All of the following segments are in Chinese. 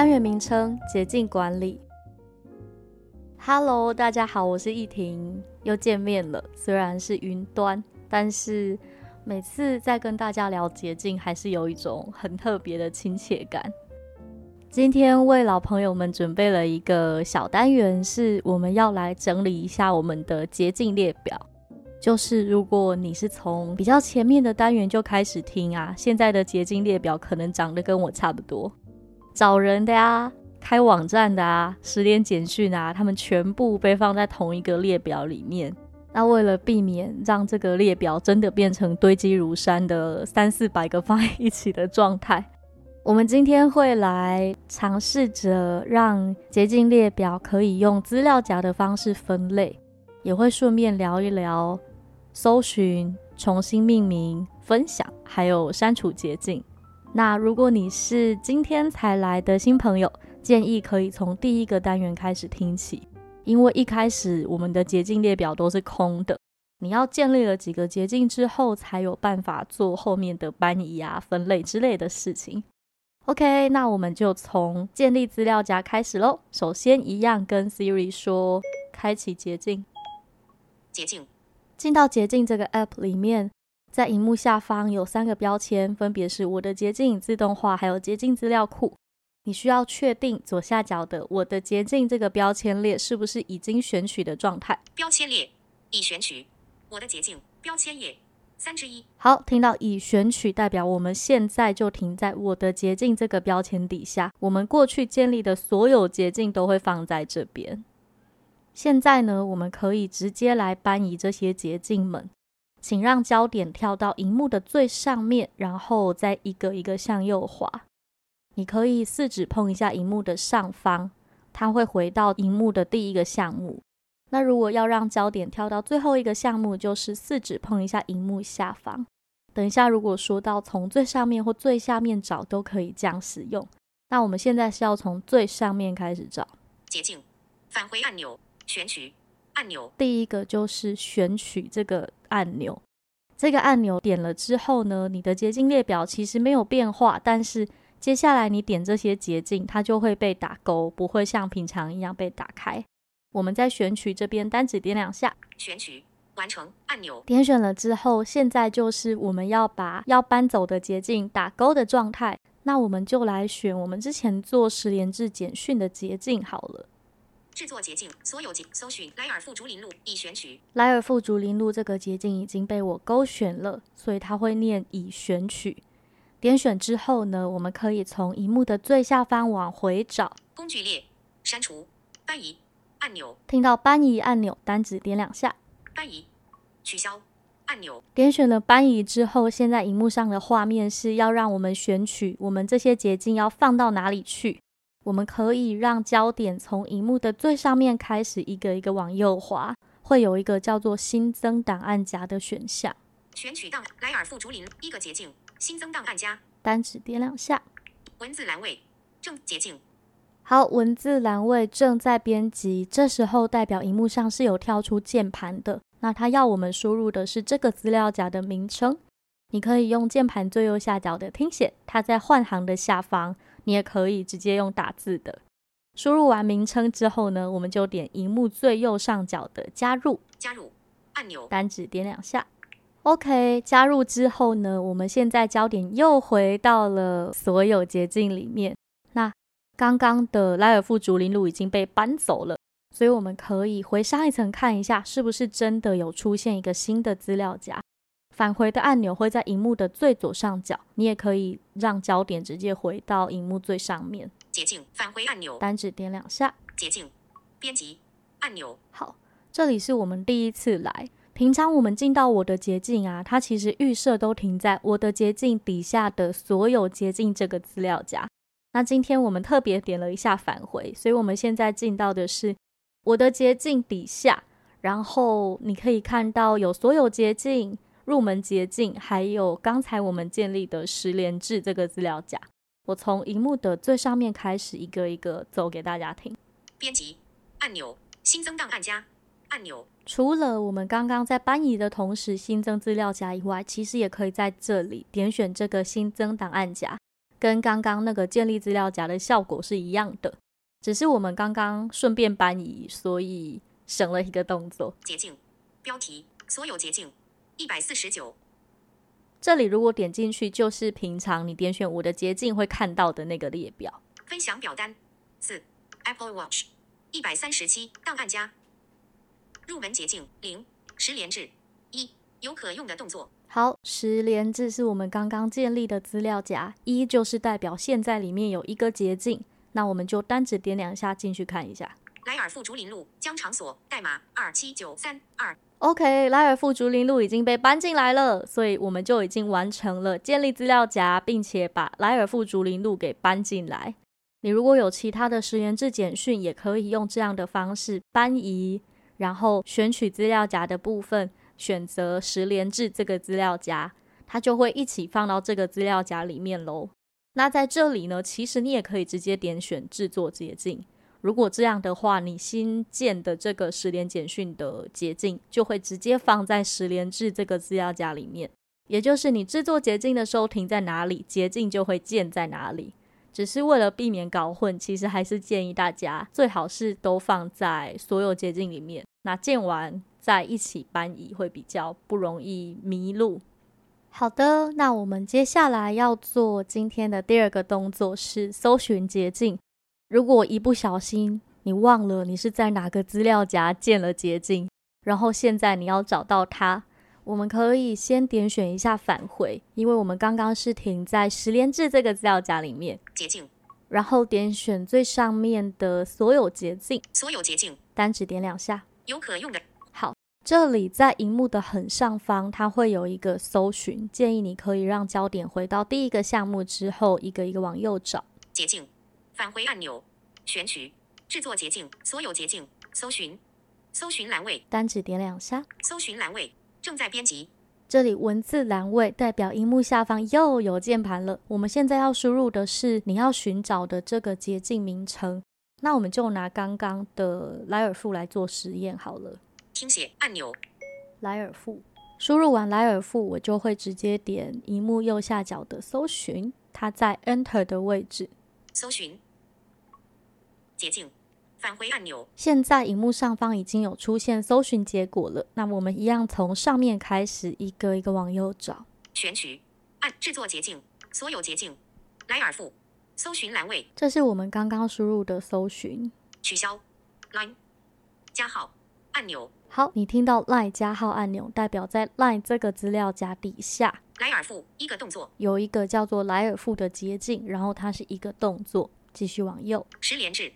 单元名称：捷径管理。Hello，大家好，我是易婷，又见面了。虽然是云端，但是每次在跟大家聊捷径，还是有一种很特别的亲切感。今天为老朋友们准备了一个小单元，是我们要来整理一下我们的捷径列表。就是如果你是从比较前面的单元就开始听啊，现在的捷径列表可能长得跟我差不多。找人的呀，开网站的啊，十连简讯啊，他们全部被放在同一个列表里面。那为了避免让这个列表真的变成堆积如山的三四百个放在一起的状态，我们今天会来尝试着让捷径列表可以用资料夹的方式分类，也会顺便聊一聊搜寻、重新命名、分享，还有删除捷径。那如果你是今天才来的新朋友，建议可以从第一个单元开始听起，因为一开始我们的捷径列表都是空的，你要建立了几个捷径之后，才有办法做后面的搬移啊、分类之类的事情。OK，那我们就从建立资料夹开始喽。首先，一样跟 Siri 说，开启捷径，捷径，进到捷径这个 App 里面。在荧幕下方有三个标签，分别是我的捷径自动化，还有捷径资料库。你需要确定左下角的我的捷径这个标签列是不是已经选取的状态。标签列已选取，我的捷径标签页三之一。好，听到已选取，代表我们现在就停在我的捷径这个标签底下。我们过去建立的所有捷径都会放在这边。现在呢，我们可以直接来搬移这些捷径们。请让焦点跳到荧幕的最上面，然后再一个一个向右滑。你可以四指碰一下荧幕的上方，它会回到荧幕的第一个项目。那如果要让焦点跳到最后一个项目，就是四指碰一下荧幕下方。等一下，如果说到从最上面或最下面找，都可以这样使用。那我们现在是要从最上面开始找捷径，返回按钮，选取。按钮第一个就是选取这个按钮，这个按钮点了之后呢，你的捷径列表其实没有变化，但是接下来你点这些捷径，它就会被打勾，不会像平常一样被打开。我们在选取这边单指点两下，选取完成按钮，点选了之后，现在就是我们要把要搬走的捷径打勾的状态。那我们就来选我们之前做十连制简讯的捷径好了。制作捷径，所有捷搜寻莱尔富竹林路已选取。莱尔富竹林路这个捷径已经被我勾选了，所以它会念已选取。点选之后呢，我们可以从荧幕的最下方往回找工具列，删除，搬移按钮。听到搬移按钮，单指点两下，搬移，取消按钮。点选了搬移之后，现在荧幕上的画面是要让我们选取我们这些捷径要放到哪里去。我们可以让焦点从荧幕的最上面开始，一个一个往右滑，会有一个叫做新增档案夹的选项。选取档莱尔富竹林一个捷径，新增档案夹，单指点两下。文字栏位正捷径。好，文字栏位正在编辑，这时候代表荧幕上是有跳出键盘的，那它要我们输入的是这个资料夹的名称。你可以用键盘最右下角的听写，它在换行的下方。你也可以直接用打字的。输入完名称之后呢，我们就点荧幕最右上角的加入，加入按钮，单指点两下。OK，加入之后呢，我们现在焦点又回到了所有捷径里面。那刚刚的莱尔富竹林路已经被搬走了，所以我们可以回上一层看一下，是不是真的有出现一个新的资料夹。返回的按钮会在荧幕的最左上角，你也可以让焦点直接回到荧幕最上面。捷径返回按钮，单指点两下。捷径编辑按钮。好，这里是我们第一次来。平常我们进到我的捷径啊，它其实预设都停在我的捷径底下的所有捷径这个资料夹。那今天我们特别点了一下返回，所以我们现在进到的是我的捷径底下，然后你可以看到有所有捷径、入门捷径，还有刚才我们建立的十连制这个资料夹。我从荧幕的最上面开始，一个一个走给大家听。编辑按钮，新增档案夹按钮，除了我们刚刚在搬移的同时新增资料夹以外，其实也可以在这里点选这个新增档案夹。跟刚刚那个建立资料夹的效果是一样的，只是我们刚刚顺便搬移，所以省了一个动作。捷径标题所有捷径一百四十九，这里如果点进去，就是平常你点选我的捷径会看到的那个列表。分享表单。四。Apple Watch 一百三十七。档案夹。入门捷径。零。十连制。一。有可用的动作。好，十连制是我们刚刚建立的资料夹，一就是代表现在里面有一个捷径，那我们就单指点两下进去看一下。莱尔富竹林路将场所代码二七九三二。OK，莱尔富竹林路已经被搬进来了，所以我们就已经完成了建立资料夹，并且把莱尔富竹林路给搬进来。你如果有其他的十连制简讯，也可以用这样的方式搬移，然后选取资料夹的部分。选择十连制这个资料夹，它就会一起放到这个资料夹里面喽。那在这里呢，其实你也可以直接点选制作捷径。如果这样的话，你新建的这个十连简讯的捷径就会直接放在十连制这个资料夹里面。也就是你制作捷径的时候停在哪里，捷径就会建在哪里。只是为了避免搞混，其实还是建议大家最好是都放在所有捷径里面。那建完。再一起搬移会比较不容易迷路。好的，那我们接下来要做今天的第二个动作是搜寻捷径。如果一不小心你忘了你是在哪个资料夹建了捷径，然后现在你要找到它，我们可以先点选一下返回，因为我们刚刚是停在十连制这个资料夹里面。捷径，然后点选最上面的所有捷径，所有捷径，单指点两下，有可用的。好这里在荧幕的很上方，它会有一个搜寻，建议你可以让焦点回到第一个项目之后，一个一个往右找。捷径，返回按钮，选取制作捷径，所有捷径，搜寻，搜寻栏位，单指点两下，搜寻栏位正在编辑。这里文字栏位代表荧幕下方又有键盘了。我们现在要输入的是你要寻找的这个捷径名称。那我们就拿刚刚的莱尔富来做实验好了。听写按钮，莱尔富输入完莱尔富，我就会直接点荧幕右下角的搜寻，它在 Enter 的位置。搜寻捷径返回按钮。现在荧幕上方已经有出现搜寻结果了。那么我们一样从上面开始，一个一个往右找。选取按制作捷径，所有捷径，莱尔富搜寻栏位。这是我们刚刚输入的搜寻。取消 Line 加号按钮。好，你听到 line 加号按钮，代表在 line 这个资料夹底下，莱尔富一个动作，有一个叫做莱尔富的捷径，然后它是一个动作，继续往右，十连制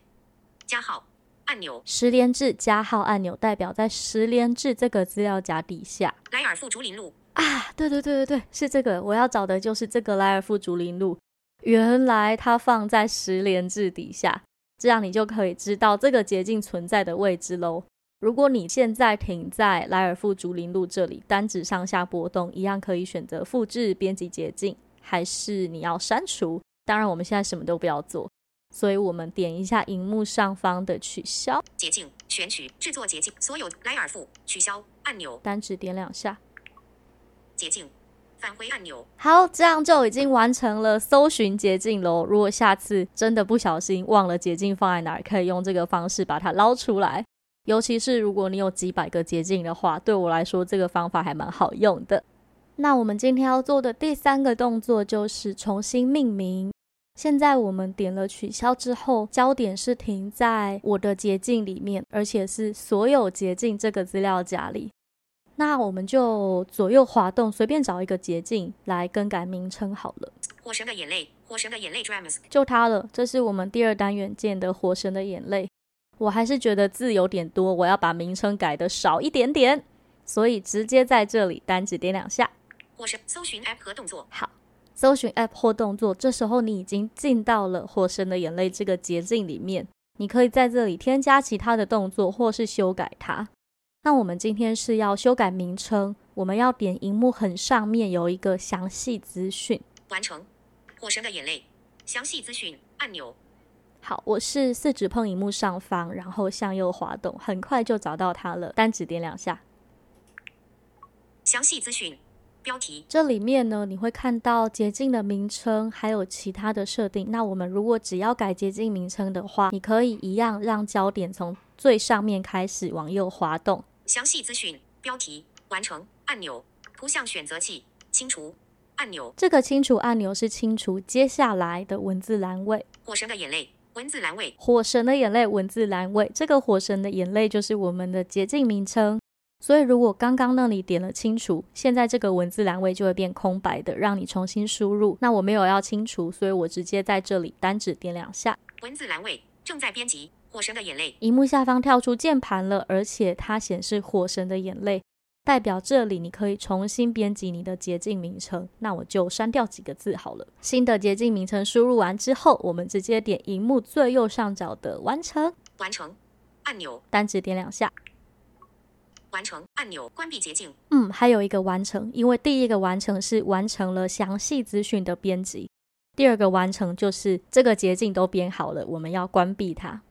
加号按钮，十连制加号按钮代表在十连制这个资料夹底下，莱尔富竹林路。啊，对对对对对，是这个，我要找的就是这个莱尔富竹林路，原来它放在十连制底下，这样你就可以知道这个捷径存在的位置喽。如果你现在停在莱尔富竹林路这里，单指上下波动，一样可以选择复制编辑捷径，还是你要删除？当然，我们现在什么都不要做，所以我们点一下荧幕上方的取消捷径，选取制作捷径，所有莱尔富取消按钮，单指点两下，捷径返回按钮。好，这样就已经完成了搜寻捷径喽。如果下次真的不小心忘了捷径放在哪儿，可以用这个方式把它捞出来。尤其是如果你有几百个捷径的话，对我来说这个方法还蛮好用的。那我们今天要做的第三个动作就是重新命名。现在我们点了取消之后，焦点是停在我的捷径里面，而且是所有捷径这个资料夹里。那我们就左右滑动，随便找一个捷径来更改名称好了。火神的眼泪，火神的眼泪 d r a m s 就它了。这是我们第二单元见的火神的眼泪。我还是觉得字有点多，我要把名称改的少一点点，所以直接在这里单指点两下。火神搜寻 App 和动作。好，搜寻 App 或动作，这时候你已经进到了《火神的眼泪》这个捷径里面。你可以在这里添加其他的动作，或是修改它。那我们今天是要修改名称，我们要点荧幕很上面有一个详细资讯，完成。《火神的眼泪》详细资讯按钮。好，我是四指碰荧幕上方，然后向右滑动，很快就找到它了。单指点两下，详细资讯。标题这里面呢，你会看到捷径的名称，还有其他的设定。那我们如果只要改捷径名称的话，你可以一样让焦点从最上面开始往右滑动。详细资讯标题完成按钮图像选择器清除按钮。这个清除按钮是清除接下来的文字栏位。火神的眼泪文字栏位。火神的眼泪文字栏位。这个火神的眼泪就是我们的捷径名称。所以，如果刚刚那里点了清除，现在这个文字栏位就会变空白的，让你重新输入。那我没有要清除，所以我直接在这里单指点两下。文字栏位正在编辑，火神的眼泪。荧幕下方跳出键盘了，而且它显示火神的眼泪，代表这里你可以重新编辑你的捷径名称。那我就删掉几个字好了。新的捷径名称输入完之后，我们直接点荧幕最右上角的完成，完成按钮，单指点两下。完成按钮，关闭捷径。嗯，还有一个完成，因为第一个完成是完成了详细资讯的编辑，第二个完成就是这个捷径都编好了，我们要关闭它。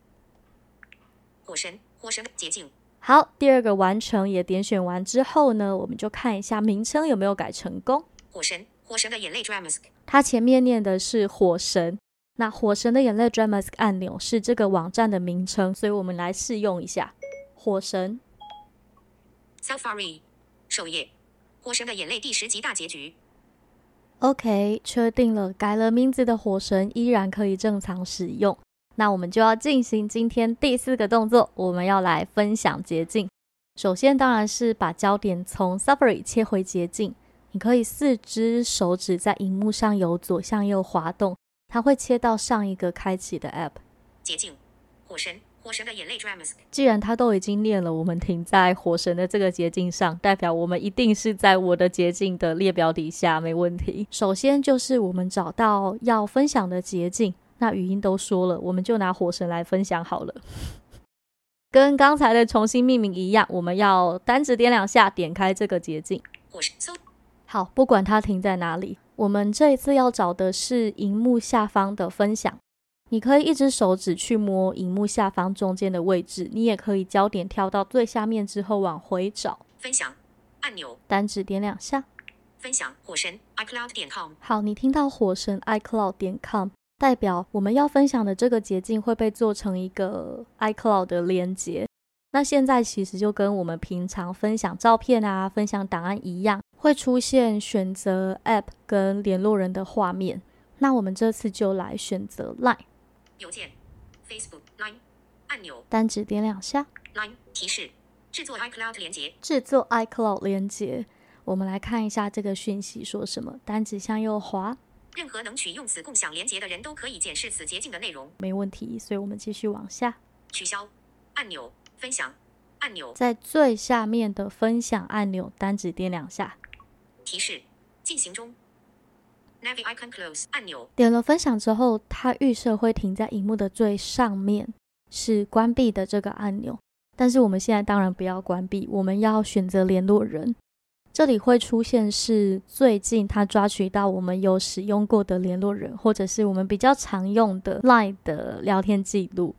火神，火神的捷径。好，第二个完成也点选完之后呢，我们就看一下名称有没有改成功。火神，火神的眼泪 Dramask。它前面念的是火神，那火神的眼泪 Dramask 按钮是这个网站的名称，所以我们来试用一下火神。Safari 首页，《火神的眼泪》第十集大结局。OK，确定了，改了名字的火神依然可以正常使用。那我们就要进行今天第四个动作，我们要来分享捷径。首先当然是把焦点从 Safari 切回捷径。你可以四只手指在荧幕上由左向右滑动，它会切到上一个开启的 App。捷径，火神。火神的眼泪 Dramask。既然他都已经念了，我们停在火神的这个捷径上，代表我们一定是在我的捷径的列表底下，没问题。首先就是我们找到要分享的捷径，那语音都说了，我们就拿火神来分享好了。跟刚才的重新命名一样，我们要单指点两下，点开这个捷径。火神搜。好，不管它停在哪里，我们这一次要找的是荧幕下方的分享。你可以一只手指去摸荧幕下方中间的位置，你也可以焦点跳到最下面之后往回找。分享按钮，单指点两下。分享火神 iCloud 点 com。好，你听到火神 iCloud 点 com，代表我们要分享的这个捷径会被做成一个 iCloud 的连接。那现在其实就跟我们平常分享照片啊、分享档案一样，会出现选择 App 跟联络人的画面。那我们这次就来选择 Line。邮件，Facebook Line 按钮，单指点两下。Line 提示，制作 iCloud 连接。制作 iCloud 连接。我们来看一下这个讯息说什么。单指向右滑。任何能取用此共享连接的人都可以检视此捷径的内容。没问题，所以我们继续往下。取消按钮，分享按钮，在最下面的分享按钮，单指点两下。提示，进行中。Navi icon close 按钮，点了分享之后，它预设会停在荧幕的最上面，是关闭的这个按钮。但是我们现在当然不要关闭，我们要选择联络人。这里会出现是最近他抓取到我们有使用过的联络人，或者是我们比较常用的 Line 的聊天记录。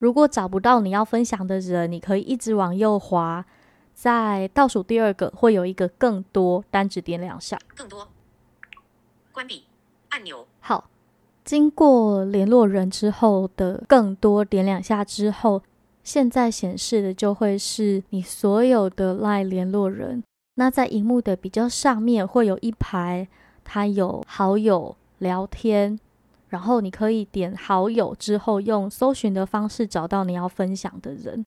如果找不到你要分享的人，你可以一直往右滑，在倒数第二个会有一个更多，单指点两下，更多。关闭按钮。好，经过联络人之后的更多点两下之后，现在显示的就会是你所有的 Line 联络人。那在荧幕的比较上面会有一排，它有好友聊天，然后你可以点好友之后用搜寻的方式找到你要分享的人。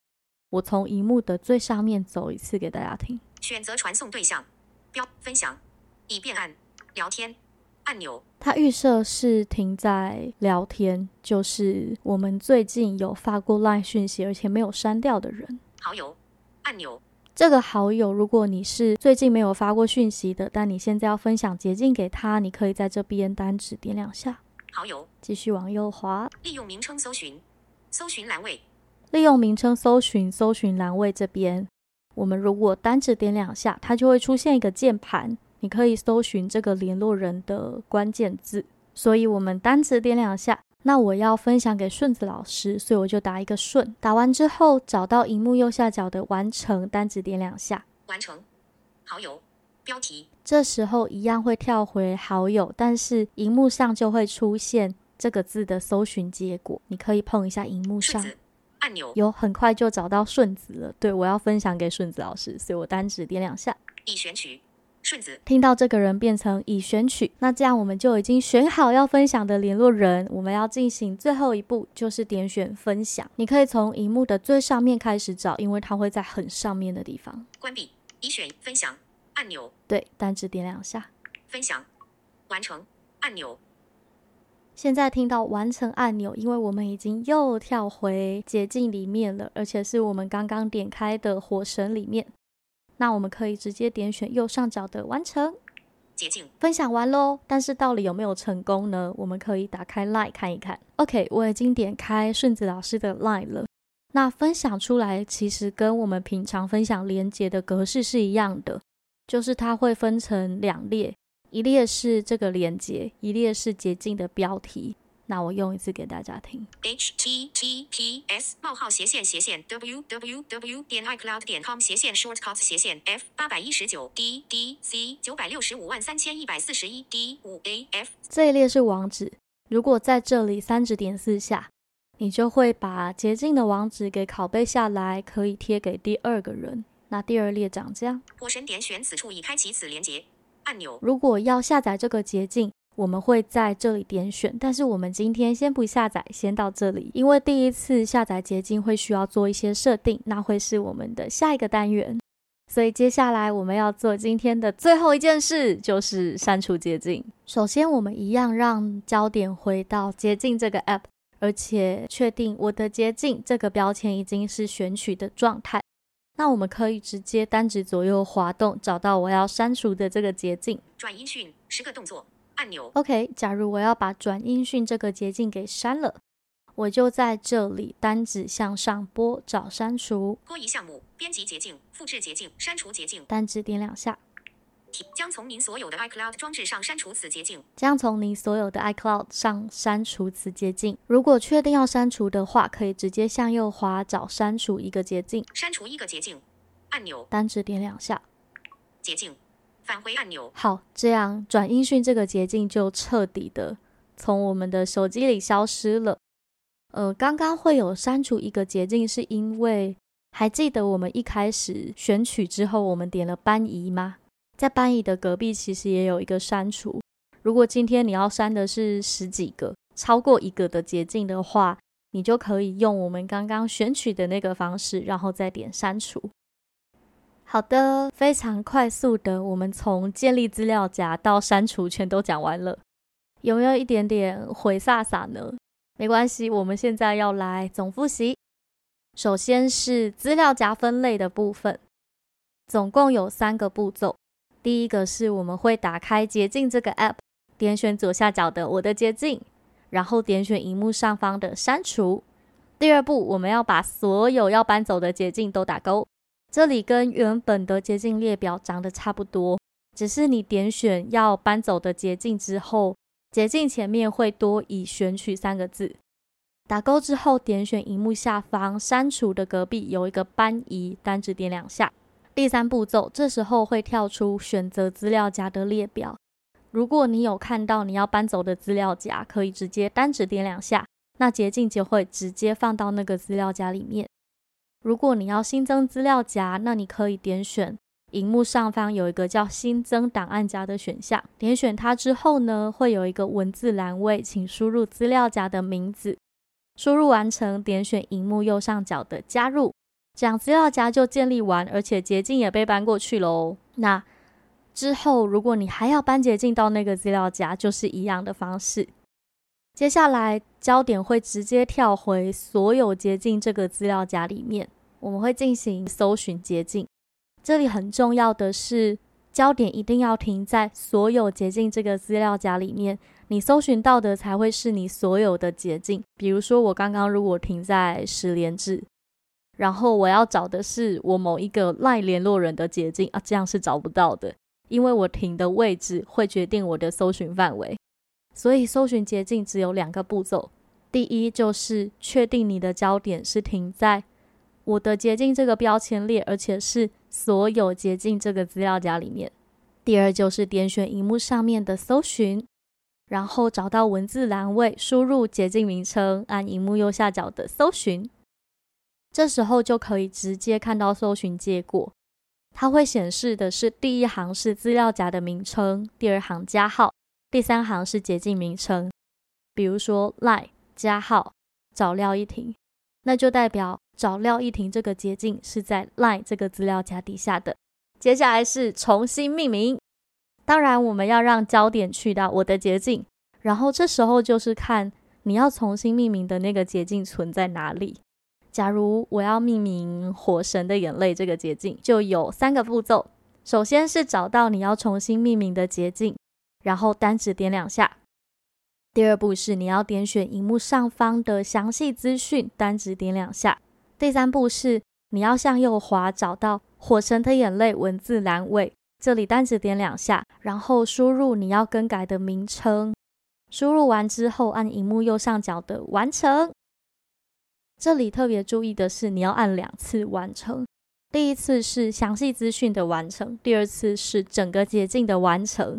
我从荧幕的最上面走一次给大家听。选择传送对象，标分享，以便按聊天。按钮，它预设是停在聊天，就是我们最近有发过 LINE 讯息，而且没有删掉的人。好友按钮，这个好友，如果你是最近没有发过讯息的，但你现在要分享捷径给他，你可以在这边单指点两下，好友，继续往右滑，利用名称搜寻，搜寻栏位，利用名称搜寻，搜寻栏位这边，我们如果单指点两下，它就会出现一个键盘，你可以搜寻这个联络人的关键字。所以我们单指点两下。那我要分享给顺子老师，所以我就打一个顺。打完之后，找到荧幕右下角的完成，单指点两下，完成。好友，标题。这时候一样会跳回好友，但是荧幕上就会出现这个字的搜寻结果。你可以碰一下荧幕上按钮，有很快就找到顺子了。对我要分享给顺子老师，所以我单指点两下，已选取。顺子听到这个人变成已选取，那这样我们就已经选好要分享的联络人。我们要进行最后一步，就是点选分享。你可以从荧幕的最上面开始找，因为它会在很上面的地方。关闭，已选分享按钮。对，单指点两下，分享完成按钮。现在听到完成按钮，因为我们已经又跳回捷径里面了，而且是我们刚刚点开的火神里面。那我们可以直接点选右上角的完成捷径分享完喽，但是到底有没有成功呢？我们可以打开 Line 看一看。OK，我已经点开顺子老师的 Line 了。那分享出来其实跟我们平常分享连接的格式是一样的，就是它会分成两列，一列是这个连接，一列是捷径的标题。那我用一次给大家听。h t t p s 冒号斜线斜线 w w w 点 icloud 点 com 斜线 shortcuts 斜线 f 八百一十九 d d c 九百六十五万三千一百四十一 d 五 a f 这一列是网址。如果在这里三指点四下，你就会把捷径的网址给拷贝下来，可以贴给第二个人。那第二列长这样。火神点选此处已开启此连接按钮。如果要下载这个捷径。我们会在这里点选，但是我们今天先不下载，先到这里，因为第一次下载捷径会需要做一些设定，那会是我们的下一个单元。所以接下来我们要做今天的最后一件事，就是删除捷径。首先，我们一样让焦点回到捷径这个 app，而且确定我的捷径这个标签已经是选取的状态。那我们可以直接单指左右滑动，找到我要删除的这个捷径。转音讯，十个动作。按钮。OK，假如我要把转音讯这个捷径给删了，我就在这里单指向上拨找删除。拖移项目，编辑捷径，复制捷径，删除捷径。单指点两下，将从您所有的 iCloud 装置上删除此捷径。将从您所有的 iCloud 上删除此捷径。如果确定要删除的话，可以直接向右滑找删除一个捷径。删除一个捷径。按钮。单指点两下，捷径。返回按钮。好，这样转音讯这个捷径就彻底的从我们的手机里消失了。呃，刚刚会有删除一个捷径，是因为还记得我们一开始选取之后，我们点了搬移吗？在搬移的隔壁其实也有一个删除。如果今天你要删的是十几个，超过一个的捷径的话，你就可以用我们刚刚选取的那个方式，然后再点删除。好的，非常快速的，我们从建立资料夹到删除全都讲完了，有没有一点点回飒飒呢？没关系，我们现在要来总复习。首先是资料夹分类的部分，总共有三个步骤。第一个是我们会打开捷径这个 app，点选左下角的我的捷径，然后点选荧幕上方的删除。第二步，我们要把所有要搬走的捷径都打勾。这里跟原本的捷径列表长得差不多，只是你点选要搬走的捷径之后，捷径前面会多以选取三个字。打勾之后，点选荧幕下方删除的隔壁有一个搬移，单指点两下。第三步骤，这时候会跳出选择资料夹的列表。如果你有看到你要搬走的资料夹，可以直接单指点两下，那捷径就会直接放到那个资料夹里面。如果你要新增资料夹，那你可以点选荧幕上方有一个叫“新增档案夹”的选项，点选它之后呢，会有一个文字栏位，请输入资料夹的名字。输入完成，点选荧幕右上角的“加入”，这样资料夹就建立完，而且捷径也被搬过去喽。那之后，如果你还要搬捷径到那个资料夹，就是一样的方式。接下来焦点会直接跳回所有捷径这个资料夹里面，我们会进行搜寻捷径。这里很重要的是，焦点一定要停在所有捷径这个资料夹里面，你搜寻到的才会是你所有的捷径。比如说，我刚刚如果停在十连制，然后我要找的是我某一个赖联络人的捷径啊，这样是找不到的，因为我停的位置会决定我的搜寻范围。所以，搜寻捷径只有两个步骤：第一，就是确定你的焦点是停在我的捷径这个标签列，而且是所有捷径这个资料夹里面；第二，就是点选荧幕上面的搜寻，然后找到文字栏位，输入捷径名称，按荧幕右下角的搜寻。这时候就可以直接看到搜寻结果，它会显示的是第一行是资料夹的名称，第二行加号，第三行是捷径名称。比如说赖加号找廖一婷，那就代表找廖一婷这个捷径是在赖这个资料夹底下的。接下来是重新命名，当然我们要让焦点去到我的捷径，然后这时候就是看你要重新命名的那个捷径存在哪里。假如我要命名“火神的眼泪”这个捷径，就有三个步骤。首先是找到你要重新命名的捷径，然后单指点两下。第二步是你要点选荧幕上方的详细资讯，单指点两下。第三步是你要向右滑找到“火神的眼泪”文字栏位，这里单指点两下，然后输入你要更改的名称。输入完之后，按荧幕右上角的完成。这里特别注意的是，你要按两次完成。第一次是详细资讯的完成，第二次是整个捷径的完成。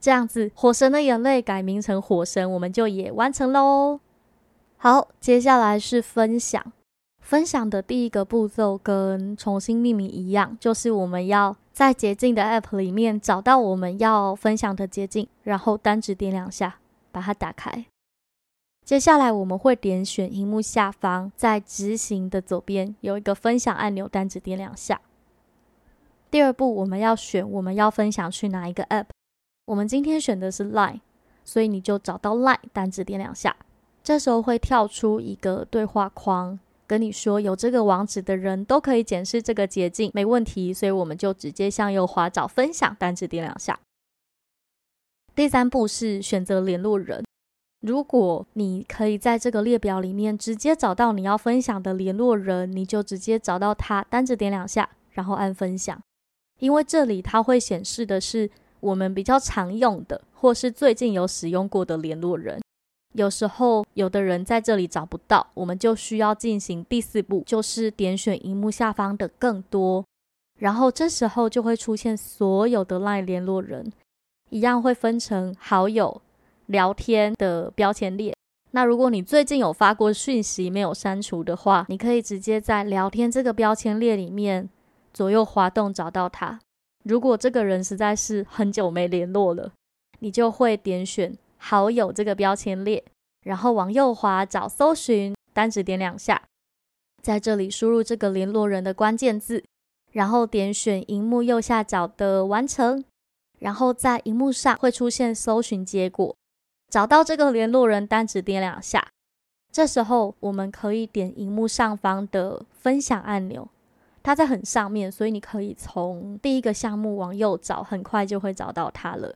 这样子，火神的眼泪改名成火神，我们就也完成喽。好，接下来是分享。分享的第一个步骤跟重新命名一样，就是我们要在捷径的 App 里面找到我们要分享的捷径，然后单指点两下，把它打开。接下来我们会点选荧幕下方，在执行的左边有一个分享按钮，单指点两下。第二步，我们要选我们要分享去哪一个 App。我们今天选的是 lie 所以你就找到 lie 单指点两下。这时候会跳出一个对话框，跟你说有这个网址的人都可以检视这个捷径，没问题。所以我们就直接向右滑找分享，单指点两下。第三步是选择联络人。如果你可以在这个列表里面直接找到你要分享的联络人，你就直接找到他，单指点两下，然后按分享。因为这里它会显示的是我们比较常用的，或是最近有使用过的联络人。有时候有的人在这里找不到，我们就需要进行第四步，就是点选荧幕下方的更多，然后这时候就会出现所有的 LINE 联络人，一样会分成好友。聊天的标签列。那如果你最近有发过讯息没有删除的话，你可以直接在聊天这个标签列里面左右滑动找到它。如果这个人实在是很久没联络了，你就会点选好友这个标签列，然后往右滑找搜寻，单指点两下，在这里输入这个联络人的关键字，然后点选荧幕右下角的完成，然后在荧幕上会出现搜寻结果。找到这个联络人，单指点两下，这时候我们可以点荧幕上方的分享按钮，它在很上面，所以你可以从第一个项目往右找，很快就会找到它了。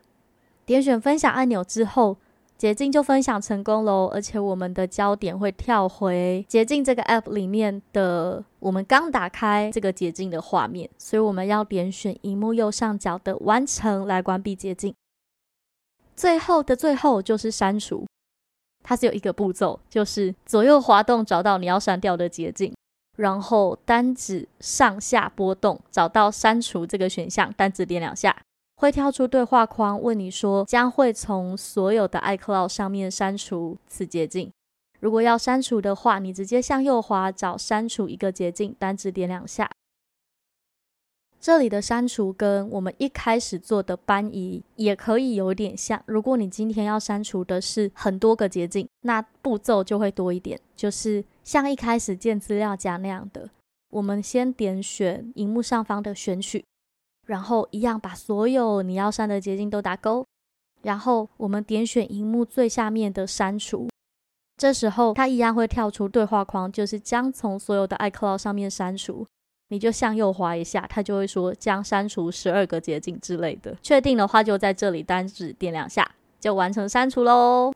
点选分享按钮之后，捷径就分享成功喽，而且我们的焦点会跳回捷径这个 App 里面的我们刚打开这个捷径的画面，所以我们要点选荧幕右上角的完成来关闭捷径。最后的最后就是删除，它是有一个步骤，就是左右滑动找到你要删掉的捷径，然后单指上下波动找到删除这个选项，单指点两下，会跳出对话框问你说将会从所有的 iCloud 上面删除此捷径。如果要删除的话，你直接向右滑找删除一个捷径，单指点两下。这里的删除跟我们一开始做的搬移也可以有点像。如果你今天要删除的是很多个捷径，那步骤就会多一点，就是像一开始建资料夹那样的。我们先点选荧幕上方的选取，然后一样把所有你要删的捷径都打勾，然后我们点选荧幕最下面的删除，这时候它一样会跳出对话框，就是将从所有的 iCloud 上面删除。你就向右滑一下，它就会说将删除十二个捷径之类的。确定的话，就在这里单指点两下，就完成删除喽。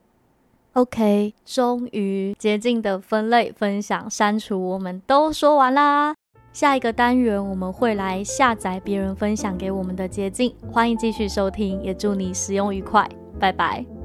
OK，终于捷径的分类、分享、删除我们都说完啦。下一个单元我们会来下载别人分享给我们的捷径，欢迎继续收听，也祝你使用愉快，拜拜。